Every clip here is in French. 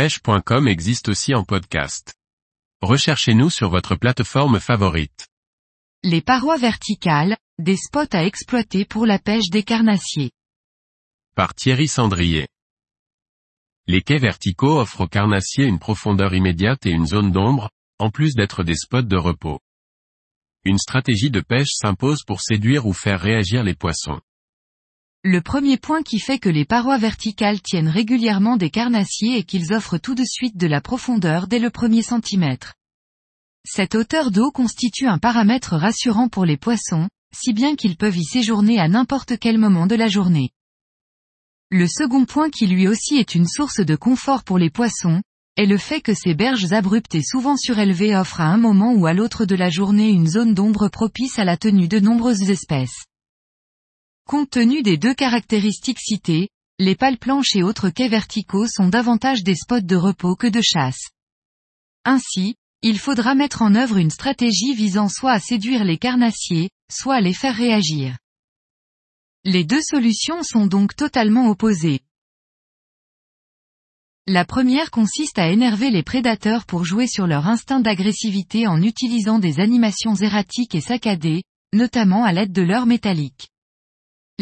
pêche.com existe aussi en podcast. Recherchez-nous sur votre plateforme favorite. Les parois verticales, des spots à exploiter pour la pêche des carnassiers. Par Thierry Sandrier. Les quais verticaux offrent aux carnassiers une profondeur immédiate et une zone d'ombre, en plus d'être des spots de repos. Une stratégie de pêche s'impose pour séduire ou faire réagir les poissons. Le premier point qui fait que les parois verticales tiennent régulièrement des carnassiers est qu'ils offrent tout de suite de la profondeur dès le premier centimètre. Cette hauteur d'eau constitue un paramètre rassurant pour les poissons, si bien qu'ils peuvent y séjourner à n'importe quel moment de la journée. Le second point qui lui aussi est une source de confort pour les poissons, est le fait que ces berges abruptes et souvent surélevées offrent à un moment ou à l'autre de la journée une zone d'ombre propice à la tenue de nombreuses espèces. Compte tenu des deux caractéristiques citées, les pales planches et autres quais verticaux sont davantage des spots de repos que de chasse. Ainsi, il faudra mettre en œuvre une stratégie visant soit à séduire les carnassiers, soit à les faire réagir. Les deux solutions sont donc totalement opposées. La première consiste à énerver les prédateurs pour jouer sur leur instinct d'agressivité en utilisant des animations erratiques et saccadées, notamment à l'aide de leurres métalliques.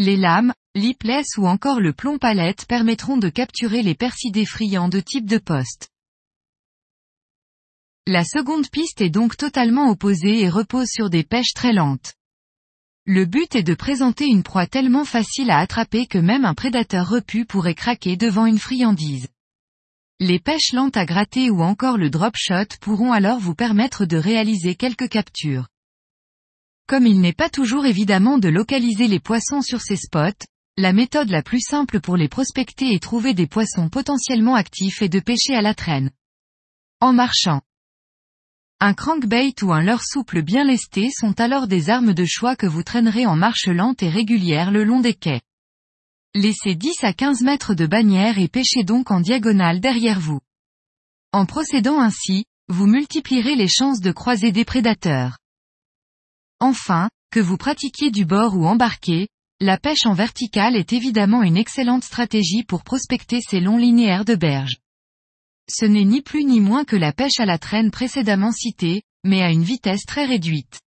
Les lames, l'ipless ou encore le plomb palette permettront de capturer les persidés friands de type de poste. La seconde piste est donc totalement opposée et repose sur des pêches très lentes. Le but est de présenter une proie tellement facile à attraper que même un prédateur repu pourrait craquer devant une friandise. Les pêches lentes à gratter ou encore le drop shot pourront alors vous permettre de réaliser quelques captures. Comme il n'est pas toujours évidemment de localiser les poissons sur ces spots, la méthode la plus simple pour les prospecter et trouver des poissons potentiellement actifs est de pêcher à la traîne. En marchant. Un crankbait ou un leurre souple bien lesté sont alors des armes de choix que vous traînerez en marche lente et régulière le long des quais. Laissez 10 à 15 mètres de bannière et pêchez donc en diagonale derrière vous. En procédant ainsi, vous multiplierez les chances de croiser des prédateurs. Enfin, que vous pratiquiez du bord ou embarqué, la pêche en verticale est évidemment une excellente stratégie pour prospecter ces longs linéaires de berges. Ce n'est ni plus ni moins que la pêche à la traîne précédemment citée, mais à une vitesse très réduite.